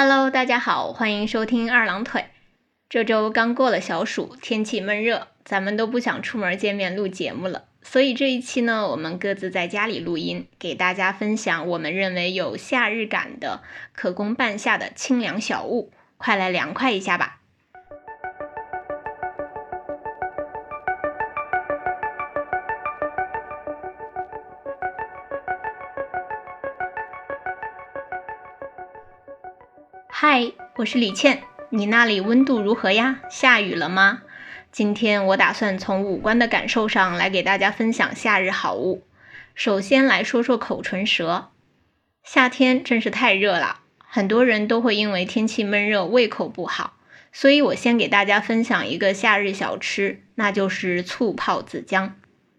Hello，大家好，欢迎收听二郎腿。这周刚过了小暑，天气闷热，咱们都不想出门见面录节目了。所以这一期呢，我们各自在家里录音，给大家分享我们认为有夏日感的、可供半夏的清凉小物，快来凉快一下吧！嗨，我是李倩，你那里温度如何呀？下雨了吗？今天我打算从五官的感受上来给大家分享夏日好物。首先来说说口唇舌。夏天真是太热了，很多人都会因为天气闷热胃口不好，所以我先给大家分享一个夏日小吃，那就是醋泡子姜。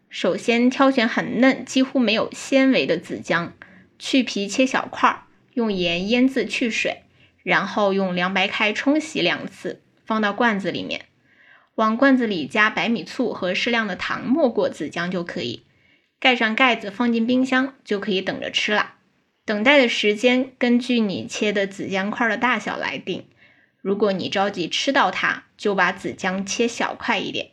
首先挑选很嫩、几乎没有纤维的子姜，去皮切小块，用盐腌渍去水。然后用凉白开冲洗两次，放到罐子里面，往罐子里加白米醋和适量的糖，没过子姜就可以。盖上盖子，放进冰箱，就可以等着吃了。等待的时间根据你切的子姜块的大小来定。如果你着急吃到它，就把子姜切小块一点。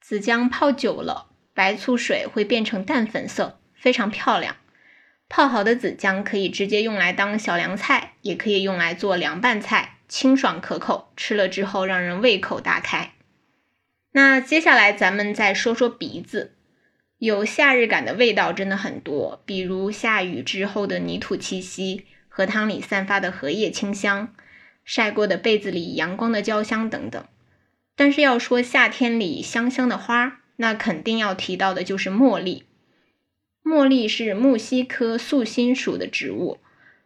子姜泡久了，白醋水会变成淡粉色，非常漂亮。泡好的子姜可以直接用来当小凉菜，也可以用来做凉拌菜，清爽可口，吃了之后让人胃口大开。那接下来咱们再说说鼻子，有夏日感的味道真的很多，比如下雨之后的泥土气息，荷塘里散发的荷叶清香，晒过的被子里阳光的焦香等等。但是要说夏天里香香的花，那肯定要提到的就是茉莉。茉莉是木犀科素心属的植物，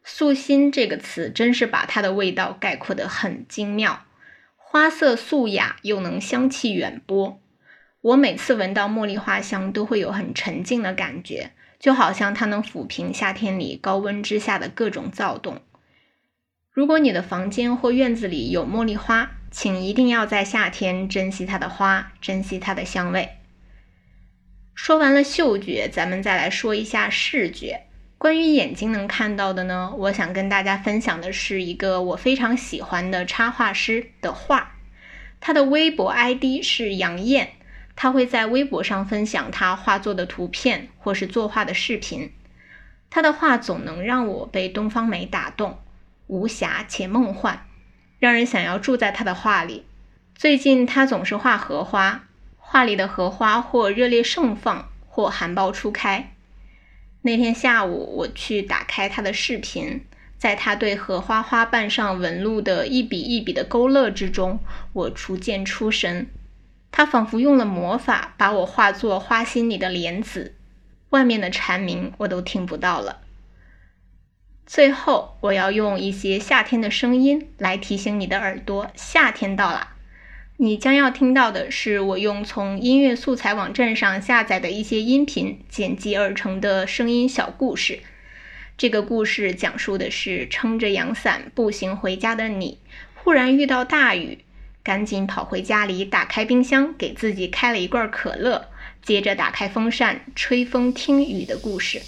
素心这个词真是把它的味道概括得很精妙，花色素雅又能香气远播。我每次闻到茉莉花香，都会有很沉静的感觉，就好像它能抚平夏天里高温之下的各种躁动。如果你的房间或院子里有茉莉花，请一定要在夏天珍惜它的花，珍惜它的香味。说完了嗅觉，咱们再来说一下视觉。关于眼睛能看到的呢，我想跟大家分享的是一个我非常喜欢的插画师的画。他的微博 ID 是杨艳，他会在微博上分享他画作的图片或是作画的视频。他的画总能让我被东方美打动，无暇且梦幻，让人想要住在他的画里。最近他总是画荷花。画里的荷花或热烈盛放，或含苞初开。那天下午，我去打开他的视频，在他对荷花花瓣上纹路的一笔一笔的勾勒之中，我逐渐出神。他仿佛用了魔法，把我化作花心里的莲子，外面的蝉鸣我都听不到了。最后，我要用一些夏天的声音来提醒你的耳朵，夏天到了。你将要听到的是我用从音乐素材网站上下载的一些音频剪辑而成的声音小故事。这个故事讲述的是撑着阳伞步行回家的你，忽然遇到大雨，赶紧跑回家里，打开冰箱给自己开了一罐可乐，接着打开风扇吹风听雨的故事。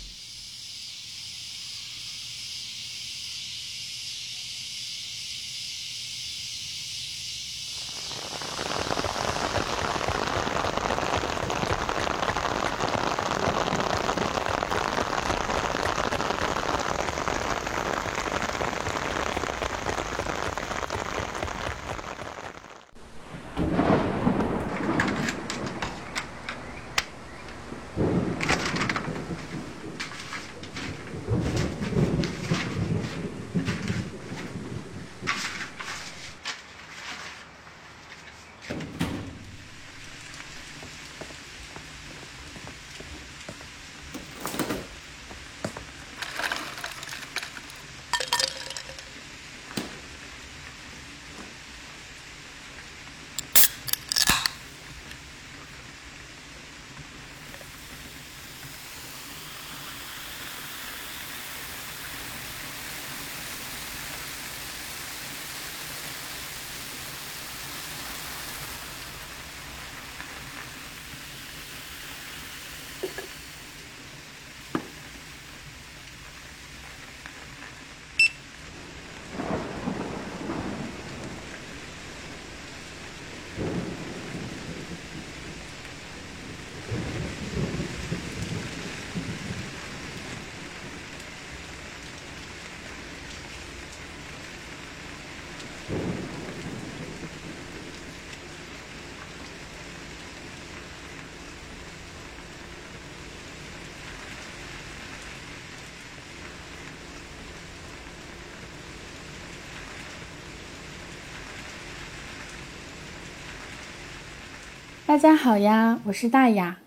大家好呀，我是大雅。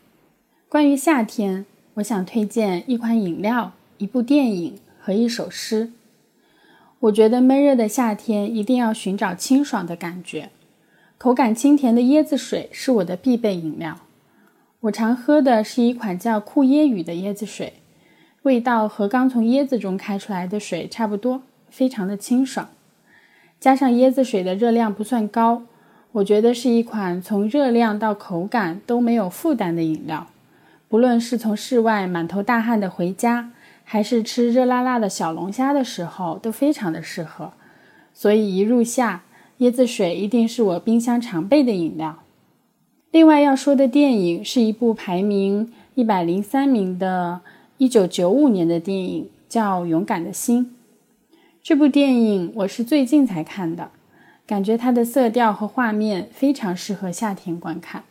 关于夏天，我想推荐一款饮料、一部电影和一首诗。我觉得闷热的夏天一定要寻找清爽的感觉，口感清甜的椰子水是我的必备饮料。我常喝的是一款叫酷椰雨的椰子水，味道和刚从椰子中开出来的水差不多，非常的清爽。加上椰子水的热量不算高。我觉得是一款从热量到口感都没有负担的饮料，不论是从室外满头大汗的回家，还是吃热辣辣的小龙虾的时候，都非常的适合。所以一入夏，椰子水一定是我冰箱常备的饮料。另外要说的电影是一部排名一百零三名的1995年的电影，叫《勇敢的心》。这部电影我是最近才看的。感觉它的色调和画面非常适合夏天观看。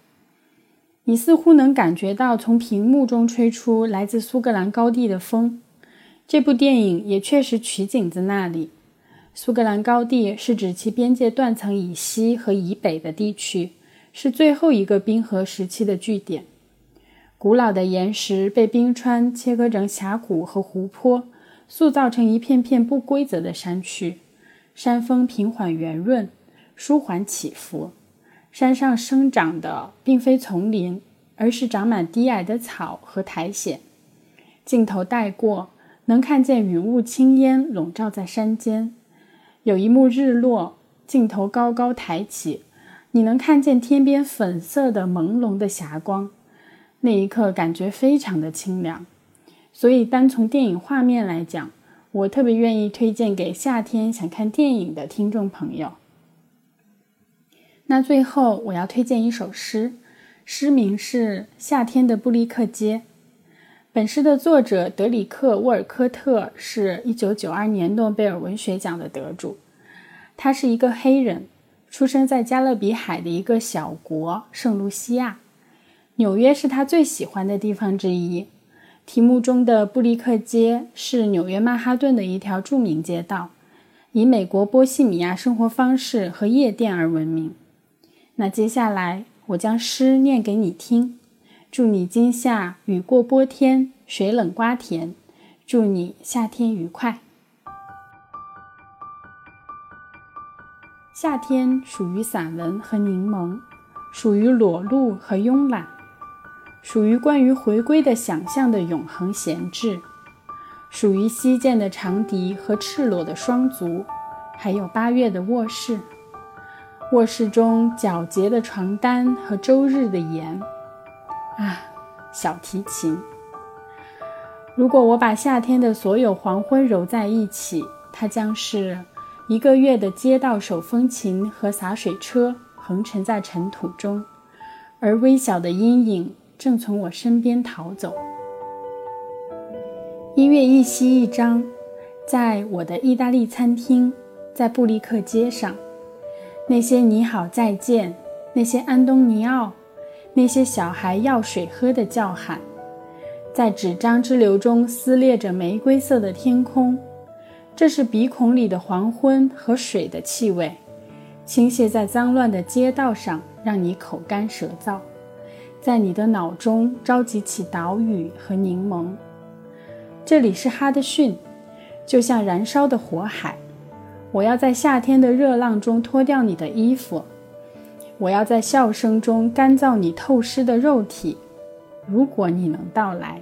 你似乎能感觉到从屏幕中吹出来自苏格兰高地的风。这部电影也确实取景自那里。苏格兰高地是指其边界断层以西和以北的地区，是最后一个冰河时期的据点。古老的岩石被冰川切割成峡谷和湖泊，塑造成一片片不规则的山区。山峰平缓圆润，舒缓起伏。山上生长的并非丛林，而是长满低矮的草和苔藓。镜头带过，能看见云雾青烟笼罩在山间。有一幕日落，镜头高高抬起，你能看见天边粉色的朦胧的霞光。那一刻，感觉非常的清凉。所以，单从电影画面来讲，我特别愿意推荐给夏天想看电影的听众朋友。那最后我要推荐一首诗，诗名是《夏天的布利克街》。本诗的作者德里克·沃尔科特是一九九二年诺贝尔文学奖的得主。他是一个黑人，出生在加勒比海的一个小国圣卢西亚。纽约是他最喜欢的地方之一。题目中的布利克街是纽约曼哈顿的一条著名街道，以美国波西米亚生活方式和夜店而闻名。那接下来我将诗念给你听，祝你今夏雨过波天，水冷瓜甜，祝你夏天愉快。夏天属于散文和柠檬，属于裸露和慵懒。属于关于回归的想象的永恒闲置，属于西涧的长笛和赤裸的双足，还有八月的卧室，卧室中皎洁的床单和周日的盐，啊，小提琴。如果我把夏天的所有黄昏揉在一起，它将是一个月的街道手风琴和洒水车横沉在尘土中，而微小的阴影。正从我身边逃走。音乐一息一张，在我的意大利餐厅，在布利克街上，那些你好再见，那些安东尼奥，那些小孩要水喝的叫喊，在纸张之流中撕裂着玫瑰色的天空。这是鼻孔里的黄昏和水的气味，倾泻在脏乱的街道上，让你口干舌燥。在你的脑中召集起岛屿和柠檬。这里是哈德逊，就像燃烧的火海。我要在夏天的热浪中脱掉你的衣服，我要在笑声中干燥你透湿的肉体。如果你能到来。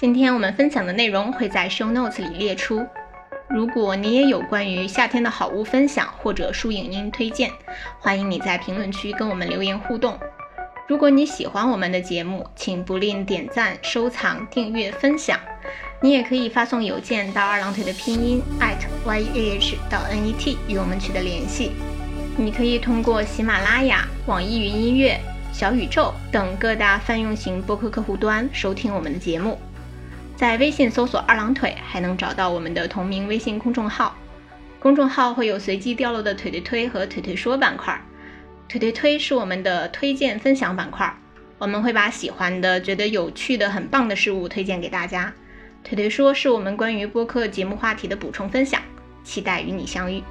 今天我们分享的内容会在 show notes 里列出。如果你也有关于夏天的好物分享或者书影音推荐，欢迎你在评论区跟我们留言互动。如果你喜欢我们的节目，请不吝点赞、收藏、订阅、分享。你也可以发送邮件到二郎腿的拼音 at y a h 到 n e t 与我们取得联系。你可以通过喜马拉雅、网易云音乐、小宇宙等各大泛用型播客客户端收听我们的节目。在微信搜索“二郎腿”，还能找到我们的同名微信公众号。公众号会有随机掉落的“腿腿推”和“腿腿说”板块，“腿腿推”是我们的推荐分享板块，我们会把喜欢的、觉得有趣的、很棒的事物推荐给大家。“腿腿说”是我们关于播客节目话题的补充分享，期待与你相遇。